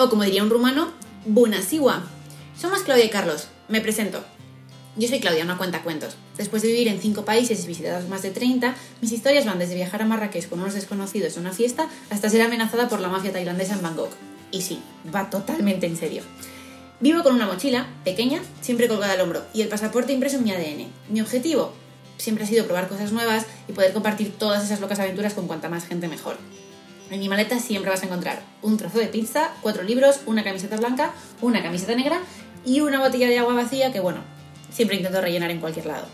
O como diría un rumano, Bună ziua. Somos Claudia y Carlos. Me presento. Yo soy Claudia, una cuenta cuentos. Después de vivir en cinco países y visitados más de 30, mis historias van desde viajar a Marrakech con unos desconocidos en una fiesta hasta ser amenazada por la mafia tailandesa en Bangkok. Y sí, va totalmente en serio. Vivo con una mochila, pequeña, siempre colgada al hombro, y el pasaporte impreso en mi ADN. Mi objetivo siempre ha sido probar cosas nuevas y poder compartir todas esas locas aventuras con cuanta más gente mejor. En mi maleta siempre vas a encontrar un trozo de pizza, cuatro libros, una camiseta blanca, una camiseta negra y una botella de agua vacía que, bueno, siempre intento rellenar en cualquier lado.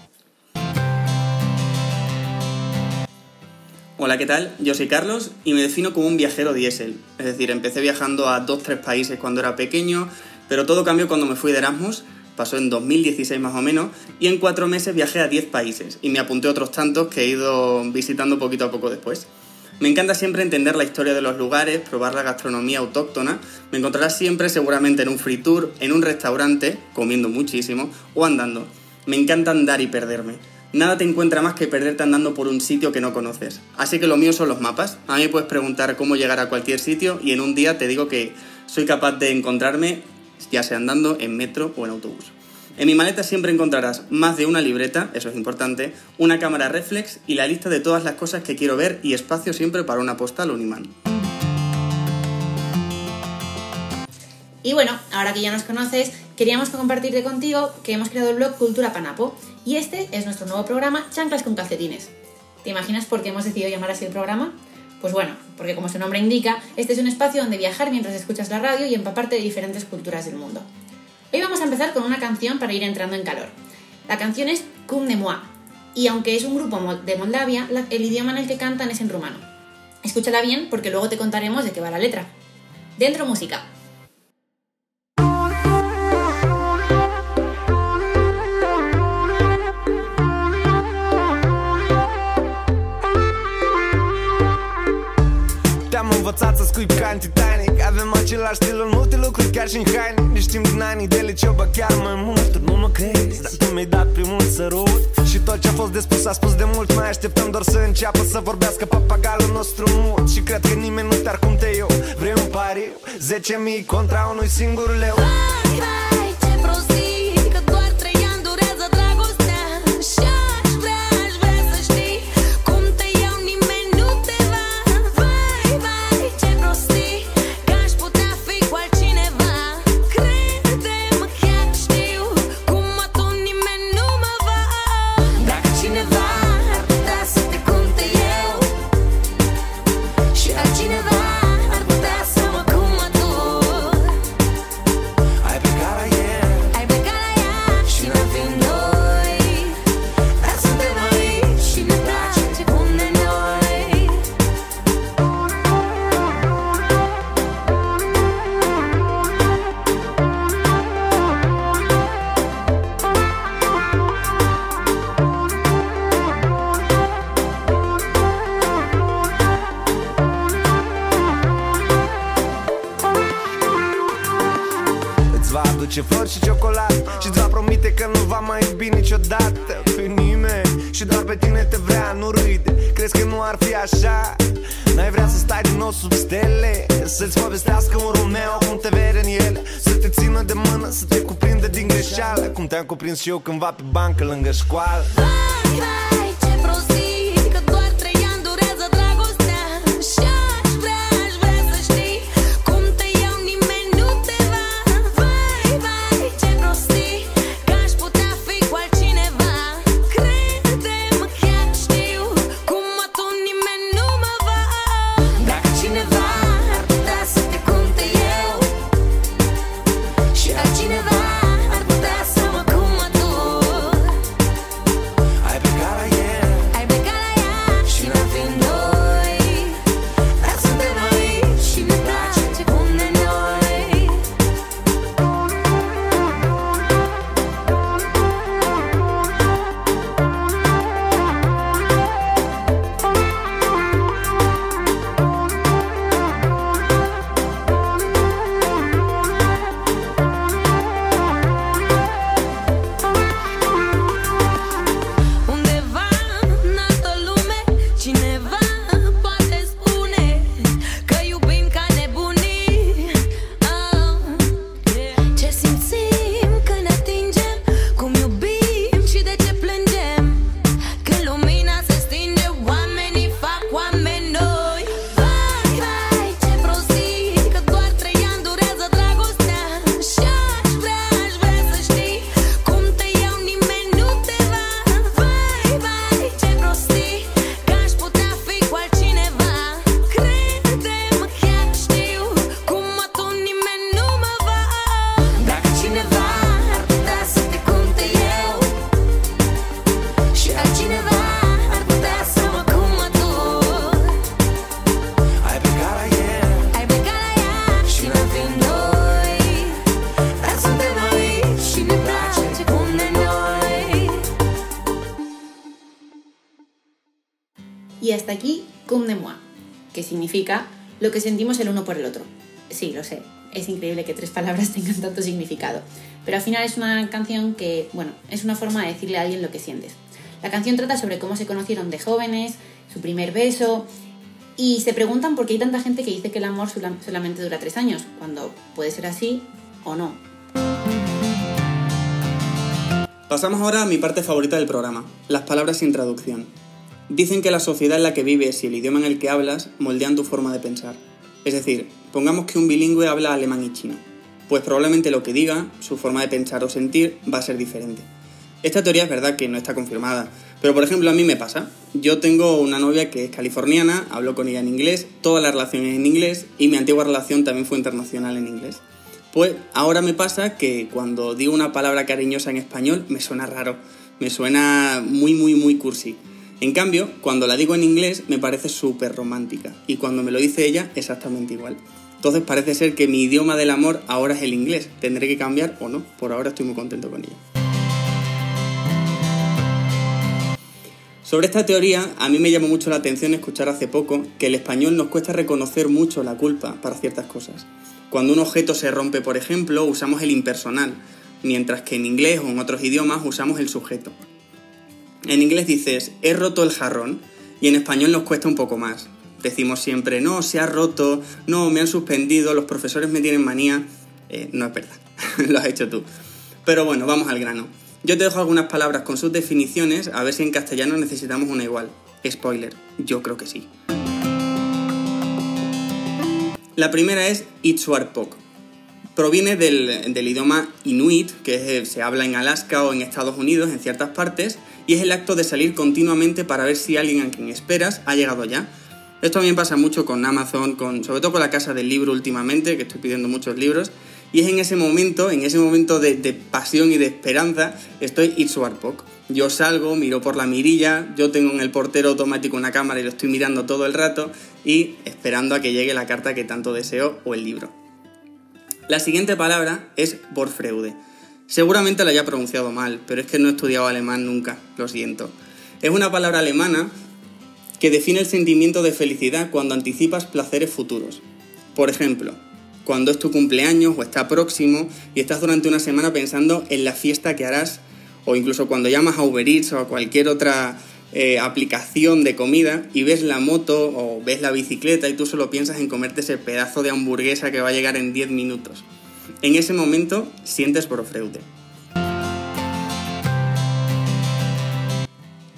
Hola, ¿qué tal? Yo soy Carlos y me defino como un viajero diésel. Es decir, empecé viajando a dos, tres países cuando era pequeño, pero todo cambió cuando me fui de Erasmus, pasó en 2016 más o menos, y en cuatro meses viajé a 10 países y me apunté a otros tantos que he ido visitando poquito a poco después. Me encanta siempre entender la historia de los lugares, probar la gastronomía autóctona. Me encontrarás siempre seguramente en un free tour, en un restaurante, comiendo muchísimo, o andando. Me encanta andar y perderme. Nada te encuentra más que perderte andando por un sitio que no conoces. Así que lo mío son los mapas. A mí puedes preguntar cómo llegar a cualquier sitio y en un día te digo que soy capaz de encontrarme, ya sea andando, en metro o en autobús. En mi maleta siempre encontrarás más de una libreta, eso es importante, una cámara reflex y la lista de todas las cosas que quiero ver y espacio siempre para una postal o un imán. Y bueno, ahora que ya nos conoces, queríamos compartirte contigo que hemos creado el blog Cultura Panapo y este es nuestro nuevo programa Chanclas con calcetines. ¿Te imaginas por qué hemos decidido llamar así el programa? Pues bueno, porque como su nombre indica, este es un espacio donde viajar mientras escuchas la radio y empaparte de diferentes culturas del mundo. Hoy vamos a empezar con una canción para ir entrando en calor. La canción es Cum de Moi, y aunque es un grupo de Moldavia, el idioma en el que cantan es en rumano. Escúchala bien porque luego te contaremos de qué va la letra. Dentro música. Avem același stil în multe lucruri, chiar și în haine. Ne știm din anii de liceu, bă chiar mai mult. Tu nu mă crezi, dar tu mi-ai dat primul sărut. Și tot ce a fost de spus a spus de mult. Mai așteptăm doar să înceapă să vorbească papagalul nostru mult. Și cred că nimeni nu te-ar cum te eu Vrei un pariu, 10.000 contra unui singur leu nou sub stele Să-ți povestească un Romeo cum te vede în ele Să te țină de mână, să te cuprindă din greșeală. Cum te-am cuprins și eu cândva pe bancă lângă școală. Vai, vai lo que sentimos el uno por el otro. Sí, lo sé, es increíble que tres palabras tengan tanto significado, pero al final es una canción que, bueno, es una forma de decirle a alguien lo que sientes. La canción trata sobre cómo se conocieron de jóvenes, su primer beso, y se preguntan por qué hay tanta gente que dice que el amor solamente dura tres años, cuando puede ser así o no. Pasamos ahora a mi parte favorita del programa, las palabras sin traducción. Dicen que la sociedad en la que vives y el idioma en el que hablas moldean tu forma de pensar. Es decir, pongamos que un bilingüe habla alemán y chino. Pues probablemente lo que diga, su forma de pensar o sentir, va a ser diferente. Esta teoría es verdad que no está confirmada, pero por ejemplo a mí me pasa. Yo tengo una novia que es californiana, hablo con ella en inglés, toda la relación es en inglés y mi antigua relación también fue internacional en inglés. Pues ahora me pasa que cuando digo una palabra cariñosa en español me suena raro, me suena muy, muy, muy cursi. En cambio, cuando la digo en inglés me parece súper romántica y cuando me lo dice ella exactamente igual. Entonces parece ser que mi idioma del amor ahora es el inglés. Tendré que cambiar o no, por ahora estoy muy contento con ella. Sobre esta teoría, a mí me llamó mucho la atención escuchar hace poco que el español nos cuesta reconocer mucho la culpa para ciertas cosas. Cuando un objeto se rompe, por ejemplo, usamos el impersonal, mientras que en inglés o en otros idiomas usamos el sujeto. En inglés dices, he roto el jarrón, y en español nos cuesta un poco más. Decimos siempre, no, se ha roto, no, me han suspendido, los profesores me tienen manía. Eh, no es verdad, lo has hecho tú. Pero bueno, vamos al grano. Yo te dejo algunas palabras con sus definiciones, a ver si en castellano necesitamos una igual. Spoiler, yo creo que sí. La primera es Itsuarpok. Proviene del, idioma inuit, que se habla en Alaska o en Estados Unidos en ciertas partes, y es el acto de salir continuamente para ver si alguien a quien esperas ha llegado ya. Esto también pasa mucho con Amazon, con, sobre todo con la casa del libro últimamente, que estoy pidiendo muchos libros, y es en ese momento, en ese momento de, pasión y de esperanza, estoy Itsuarpok. Yo salgo, miro por la mirilla, yo tengo en el portero automático una cámara y lo estoy mirando todo el rato y esperando a que llegue la carta que tanto deseo o el libro. La siguiente palabra es Borfreude. Seguramente la haya pronunciado mal, pero es que no he estudiado alemán nunca, lo siento. Es una palabra alemana que define el sentimiento de felicidad cuando anticipas placeres futuros. Por ejemplo, cuando es tu cumpleaños o está próximo y estás durante una semana pensando en la fiesta que harás o incluso cuando llamas a Uber Eats o a cualquier otra eh, aplicación de comida y ves la moto o ves la bicicleta y tú solo piensas en comerte ese pedazo de hamburguesa que va a llegar en 10 minutos. En ese momento sientes freude.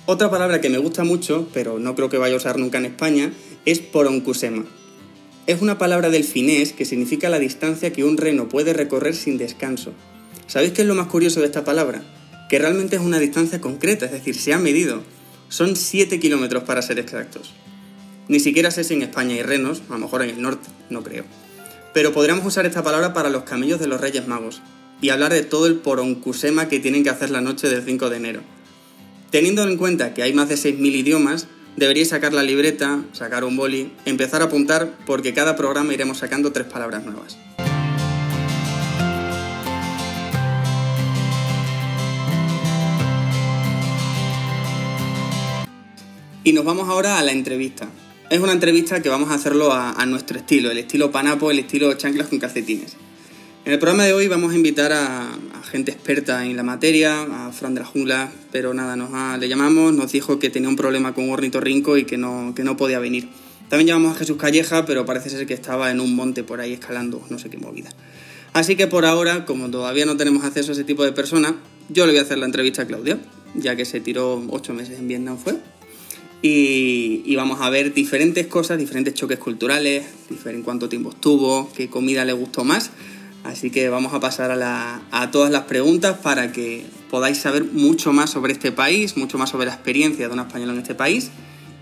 Otra palabra que me gusta mucho, pero no creo que vaya a usar nunca en España, es poroncusema es una palabra del finés que significa la distancia que un reno puede recorrer sin descanso. ¿Sabéis qué es lo más curioso de esta palabra? Que realmente es una distancia concreta, es decir, se ha medido. Son 7 kilómetros para ser exactos. Ni siquiera sé si en España hay renos, a lo mejor en el norte, no creo. Pero podríamos usar esta palabra para los camellos de los Reyes Magos y hablar de todo el poroncusema que tienen que hacer la noche del 5 de enero. Teniendo en cuenta que hay más de 6.000 idiomas, deberíais sacar la libreta, sacar un boli, empezar a apuntar porque cada programa iremos sacando tres palabras nuevas. Y nos vamos ahora a la entrevista. Es una entrevista que vamos a hacerlo a, nuestro estilo, el estilo panapo, el estilo chanclas con calcetines. En el programa de hoy vamos a invitar a, gente experta en la materia, a Fran de pero nada, nos le llamamos, nos dijo que tenía un problema con un ornitorrinco y que no, que no podía venir. También llamamos a Jesús Calleja, pero parece ser que estaba en un monte por ahí escalando, no sé qué movida. Así que por ahora, como todavía no tenemos acceso a ese tipo de personas, yo le voy a hacer la entrevista a Claudia, ya que se tiró ocho meses en Vietnam fue. Y, vamos a ver diferentes cosas, diferentes choques culturales, diferente cuánto tiempo estuvo, qué comida le gustó más Así que vamos a pasar a, todas las preguntas para que podáis saber mucho más sobre este país, mucho más sobre la experiencia de un español en este país.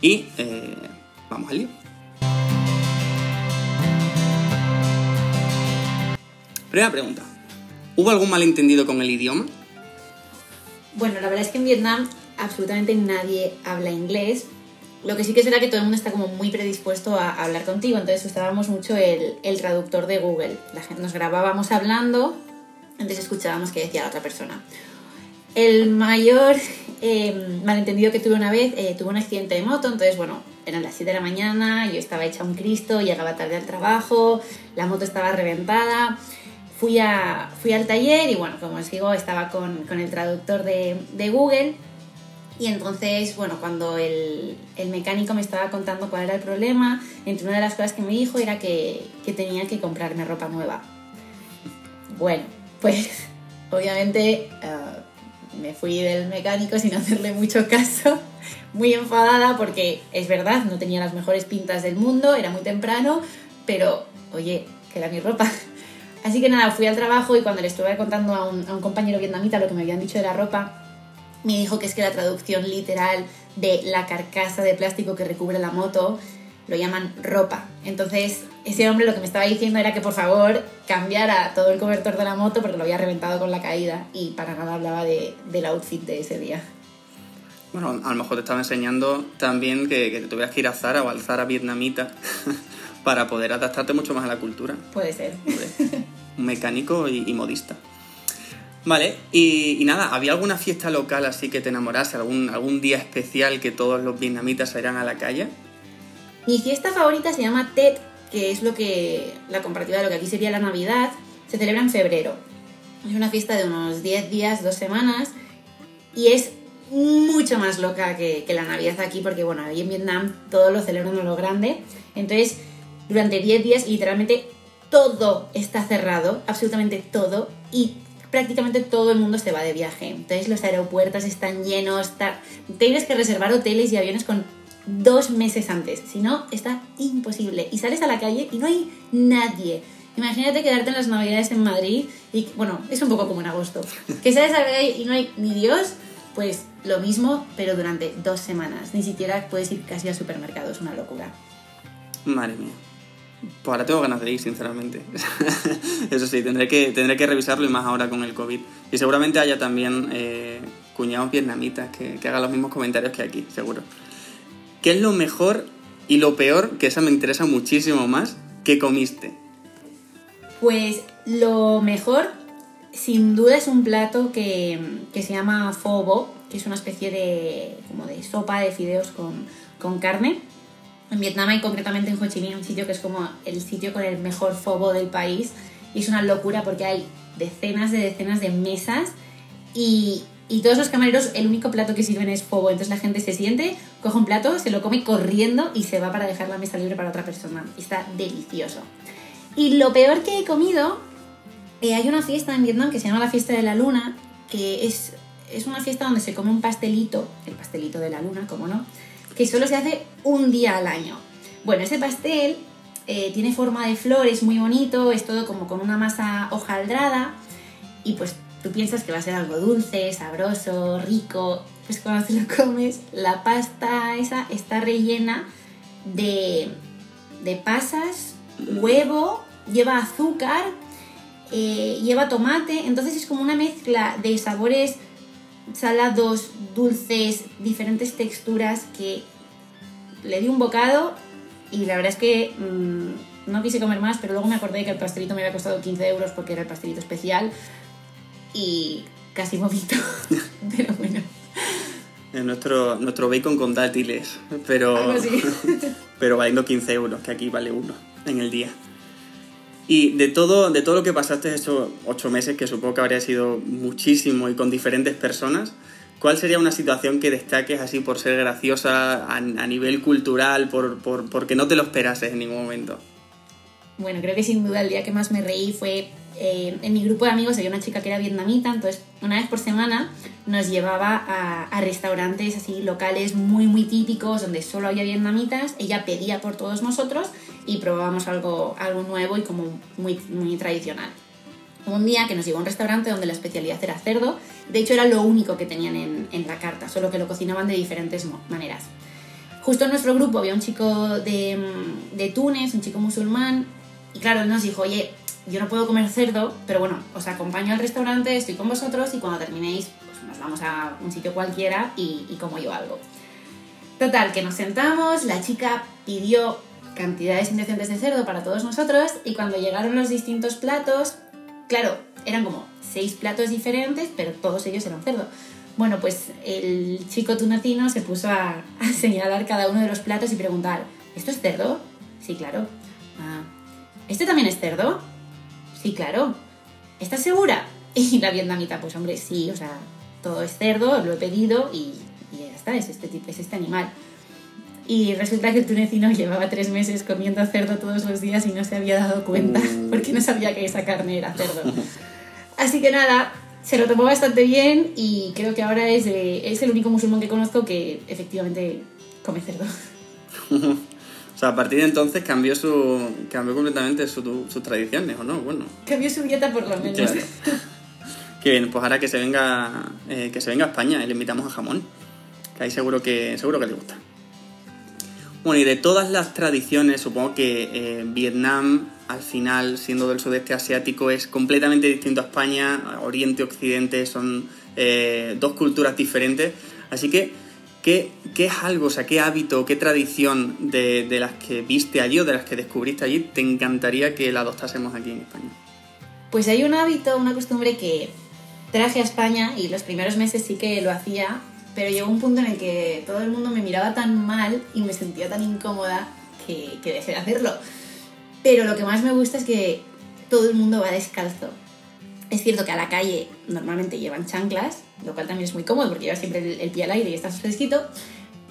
Y eh, vamos al lío. Primera pregunta. ¿Hubo algún malentendido con el idioma? Bueno, la verdad es que en Vietnam absolutamente nadie habla inglés, lo que sí que será que todo el mundo está como muy predispuesto a, hablar contigo, entonces usábamos mucho el, el, traductor de Google. La gente nos grabábamos hablando, entonces escuchábamos qué decía la otra persona. el mayor eh, malentendido que tuve una vez, eh, tuve un accidente de moto, entonces, bueno, eran las 7 de la mañana, yo estaba hecha un Cristo, llegaba tarde al trabajo, la moto estaba reventada. Fui, a, fui al taller y, bueno, como os digo, estaba con, con el traductor de, de Google y entonces, bueno, cuando el, el, mecánico me estaba contando cuál era el problema, entre una de las cosas que me dijo era que, que tenía que comprarme ropa nueva. Bueno, pues obviamente uh, me fui del mecánico sin hacerle mucho caso, muy enfadada porque es verdad, no tenía las mejores pintas del mundo, era muy temprano, pero oye, que era mi ropa. Así que nada, fui al trabajo y cuando le estuve contando a un, a un compañero vietnamita lo que me habían dicho de la ropa, me dijo que es que la traducción literal de la carcasa de plástico que recubre la moto lo llaman ropa. Entonces, ese hombre lo que me estaba diciendo era que por favor cambiara todo el cobertor de la moto porque lo había reventado con la caída y para nada hablaba de, del outfit de ese día. Bueno, a lo mejor te estaba enseñando también que, que te tuvieras que ir a Zara o al Zara vietnamita para poder adaptarte mucho más a la cultura. Puede ser. Un mecánico y, y modista. Vale, y, nada, ¿había alguna fiesta local así que te enamorase? ¿Algún, ¿Algún día especial que todos los vietnamitas salieran a la calle? Mi fiesta favorita se llama Tet, que es lo que la comparativa de lo que aquí sería la Navidad. Se celebra en febrero. Es una fiesta de unos 10 días, 2 semanas, y es mucho más loca que, que la Navidad aquí, porque bueno, ahí en Vietnam todo lo celebran a lo grande. Entonces, durante 10 días, literalmente todo está cerrado, absolutamente todo, y prácticamente todo el mundo se va de viaje. Entonces los aeropuertos están llenos, está... tienes que reservar hoteles y aviones con dos meses antes, si no, está imposible. Y sales a la calle y no hay nadie. Imagínate quedarte en las navidades en Madrid y, bueno, es un poco como en agosto. Que sales a la calle y no hay ni Dios, pues lo mismo, pero durante dos semanas. Ni siquiera puedes ir casi al supermercado, es una locura. Madre mía. Pues ahora tengo ganas de ir, sinceramente. Eso sí, tendré que, tendré que revisarlo y más ahora con el COVID. Y seguramente haya también eh, cuñados vietnamitas que, que hagan los mismos comentarios que aquí, seguro. ¿Qué es lo mejor y lo peor, que esa me interesa muchísimo más, que comiste? Pues lo mejor, sin duda, es un plato que, que se llama fobo, que es una especie de, como de sopa de fideos con, con carne en Vietnam y concretamente en Ho Chi Minh, un sitio que es como el sitio con el mejor fobo del país. Y es una locura porque hay decenas de decenas de mesas y, y todos los camareros el único plato que sirven es fobo. Entonces la gente se siente, coge un plato, se lo come corriendo y se va para dejar la mesa libre para otra persona. Está delicioso. Y lo peor que he comido, eh, hay una fiesta en Vietnam que se llama la fiesta de la luna, que es, es una fiesta donde se come un pastelito, el pastelito de la luna, como no, que solo se hace un día al año. Bueno, ese pastel eh, tiene forma de flor, es muy bonito, es todo como con una masa hojaldrada y pues tú piensas que va a ser algo dulce, sabroso, rico, pues cuando te lo comes, la pasta esa está rellena de, de pasas, huevo, lleva azúcar, eh, lleva tomate, entonces es como una mezcla de sabores salados, dulces, diferentes texturas que le di un bocado y la verdad es que mmm, no quise comer más, pero luego me acordé que el pastelito me había costado 15 euros porque era el pastelito especial y casi vomito, pero bueno. Es nuestro, nuestro bacon con dátiles, pero, pero valiendo 15 euros, que aquí vale uno en el día. Y de todo, de todo lo que pasaste esos ocho meses, que supongo que habría sido muchísimo y con diferentes personas, ¿cuál sería una situación que destaques así por ser graciosa a, a nivel cultural, por, por, porque no te lo esperases en ningún momento? Bueno, creo que sin duda el día que más me reí fue eh, en mi grupo de amigos había una chica que era vietnamita, entonces una vez por semana nos llevaba a, a, restaurantes así locales muy muy típicos donde solo había vietnamitas, ella pedía por todos nosotros y probábamos algo, algo nuevo y como muy, muy tradicional. Un día que nos llegó a un restaurante donde la especialidad era cerdo, de hecho era lo único que tenían en, en la carta, solo que lo cocinaban de diferentes maneras. Justo en nuestro grupo había un chico de, de Túnez, un chico musulmán, y claro, él nos dijo, oye, yo no puedo comer cerdo, pero bueno, os acompaño al restaurante, estoy con vosotros y cuando terminéis, pues nos vamos a un sitio cualquiera y, como yo algo. Total, que nos sentamos, la chica pidió cantidades indecentes de cerdo para todos nosotros y cuando llegaron los distintos platos, claro, eran como seis platos diferentes, pero todos ellos eran cerdo. Bueno, pues el chico tunecino se puso a, a señalar cada uno de los platos y preguntar, ¿esto es cerdo? Sí, claro. Ah, ¿este también es cerdo? Sí, claro. ¿Estás segura? Y la vietnamita, pues hombre, sí, o sea, todo es cerdo, lo he pedido y, y ya está, es este, tipo, es este animal. Y resulta que el tunecino llevaba tres meses comiendo cerdo todos los días y no se había dado cuenta Mm. porque no sabía que esa carne era cerdo. Así que nada, se lo tomó bastante bien y creo que ahora es, eh, es el único musulmán que conozco que efectivamente come cerdo. O sea, a partir de entonces cambió su cambió completamente su- sus tradiciones, ¿o no? Bueno, Cambió su dieta por lo menos. Claro. que bien, pues ahora que se venga eh, que se venga a España y le invitamos a jamón, que ahí seguro que seguro que le gusta. Bueno, y de todas las tradiciones, supongo que eh, Vietnam, al final, siendo del sudeste asiático, es completamente distinto a España. Oriente, Occidente son eh, dos culturas diferentes. Así que, ¿qué, qué es algo, o sea, qué hábito, qué tradición de, las que viste allí o de las que descubriste allí te encantaría que la adoptásemos aquí en España? Pues hay un hábito, una costumbre que traje a España y los primeros meses sí que lo hacía, pero llegó un punto en el que todo el mundo me miraba tan mal y me sentía tan incómoda que, que dejé de hacerlo. Pero lo que más me gusta es que todo el mundo va descalzo. Es cierto que a la calle normalmente llevan chanclas, lo cual también es muy cómodo porque llevas siempre el, pie al aire y estás fresquito,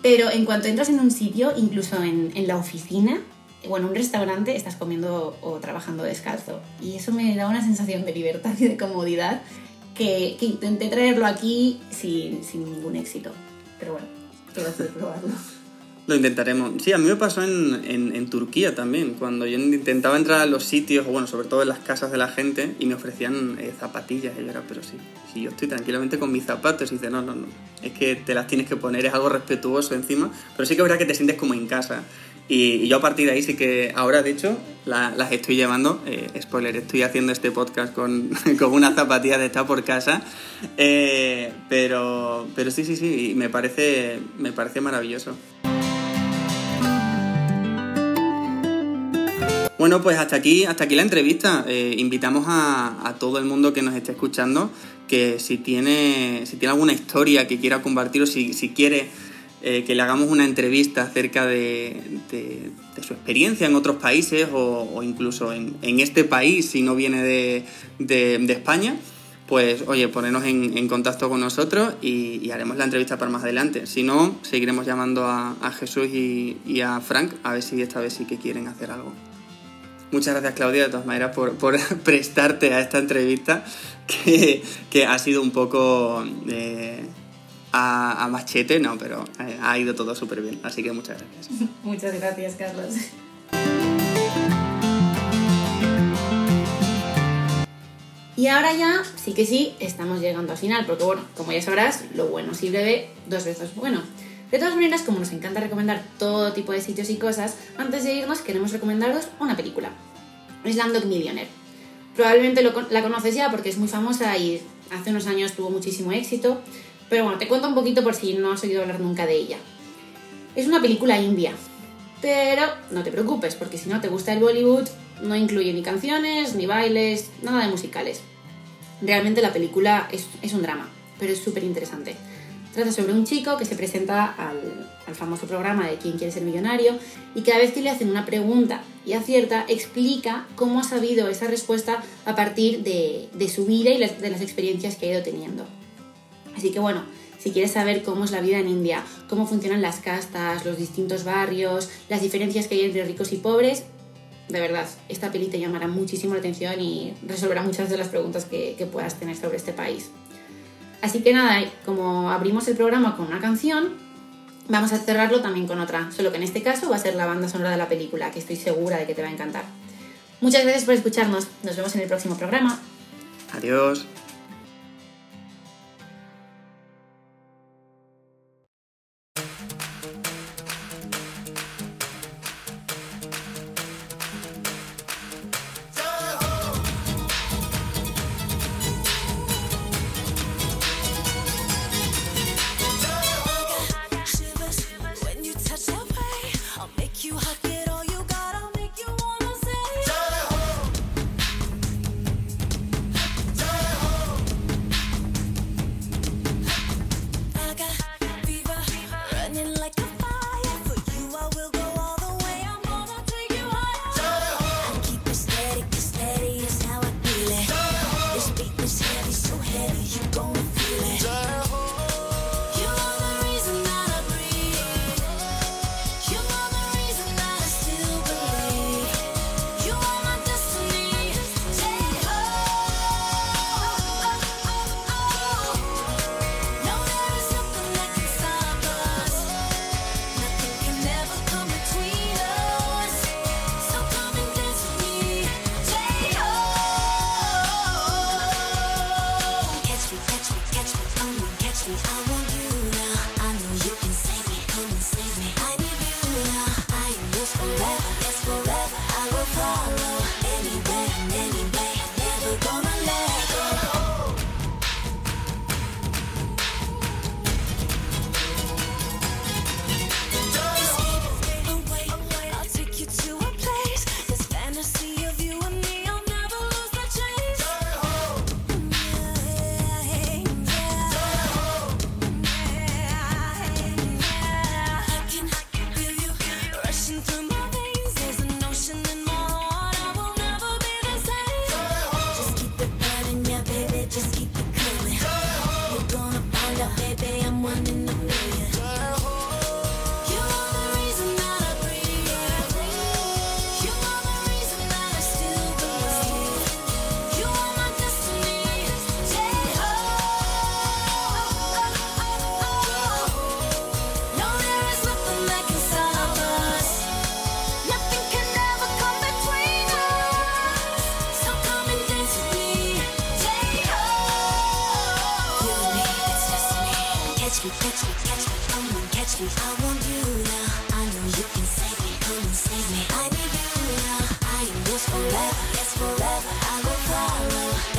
pero en cuanto entras en un sitio, incluso en, la oficina o en un restaurante, estás comiendo o trabajando descalzo. Y eso me da una sensación de libertad y de comodidad que, intenté traerlo aquí sin, ningún éxito. Pero bueno, quiero hacer probarlo. Lo intentaremos. Sí, a mí me pasó en, en, en Turquía también, cuando yo intentaba entrar a los sitios, o bueno, sobre todo en las casas de la gente, y me ofrecían eh, zapatillas. Y yo era, pero sí, si yo estoy tranquilamente con mis zapatos, y dice, no, no, no, es que te las tienes que poner, es algo respetuoso encima, pero sí que verdad que te sientes como en casa. Y, y yo a partir de ahí sí que ahora, de hecho, la- las estoy llevando, eh, spoiler, estoy haciendo este podcast con, con unas zapatillas de estar por casa, eh, pero, pero sí, sí, sí, me parece, me parece maravilloso. Bueno, pues hasta aquí, hasta aquí la entrevista. Eh, invitamos a, a todo el mundo que nos esté escuchando que si tiene, si tiene alguna historia que quiera compartir o si, si quiere eh, que le hagamos una entrevista acerca de, de- su experiencia en otros países o, incluso en, en este país si no viene de, de- España, pues oye, ponernos en, contacto con nosotros y, haremos la entrevista para más adelante. Si no, seguiremos llamando a, Jesús y a Frank a ver si esta vez sí que quieren hacer algo. Muchas gracias Claudia de todas maneras por, por prestarte a esta entrevista que, que ha sido un poco eh, a, a machete, no, pero eh, ha ido todo súper bien, así que muchas gracias. Muchas gracias, Carlos. Y ahora ya, sí que sí, estamos llegando al final, porque bueno, como ya sabrás, lo bueno si breve, dos veces bueno. De todas maneras, como nos encanta recomendar todo tipo de sitios y cosas, antes de irnos queremos recomendaros una película. Slumdog Millionaire. Probablemente la conoces ya porque es muy famosa y hace unos años tuvo muchísimo éxito, pero bueno, te cuento un poquito por si no has oído hablar nunca de ella. Es una película india, pero no te preocupes, porque si no te gusta el Bollywood, no incluye ni canciones, ni bailes, nada de musicales. Realmente la película es, es un drama, pero es súper interesante. Trata sobre un chico que se presenta al, al famoso programa de ¿Quién quiere ser millonario? y cada vez que le hacen una pregunta y acierta, explica cómo ha sabido esa respuesta a partir de, de su vida y las- de las experiencias que ha ido teniendo. Así que bueno, si quieres saber cómo es la vida en India, cómo funcionan las castas, los distintos barrios, las diferencias que hay entre ricos y pobres, de verdad, esta peli te llamará muchísimo la atención y resolverá muchas de las preguntas que, que puedas tener sobre este país. Así que nada, como abrimos el programa con una canción, vamos a cerrarlo también con otra, solo que en este caso va a ser la banda sonora de la película, que estoy segura de que te va a encantar. Muchas gracias por escucharnos, nos vemos en el próximo programa. Adiós. Catch me, catch me, come catch me. I want you now. I know you can save me, come and save me. I need you now. I forever, yes forever. I will follow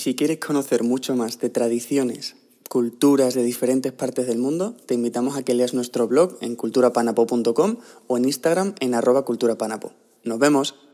si quieres conocer mucho más de tradiciones, culturas de diferentes partes del mundo, te invitamos a que leas nuestro blog en culturapanapo.com o en Instagram en arroba culturapanapo. ¡Nos vemos!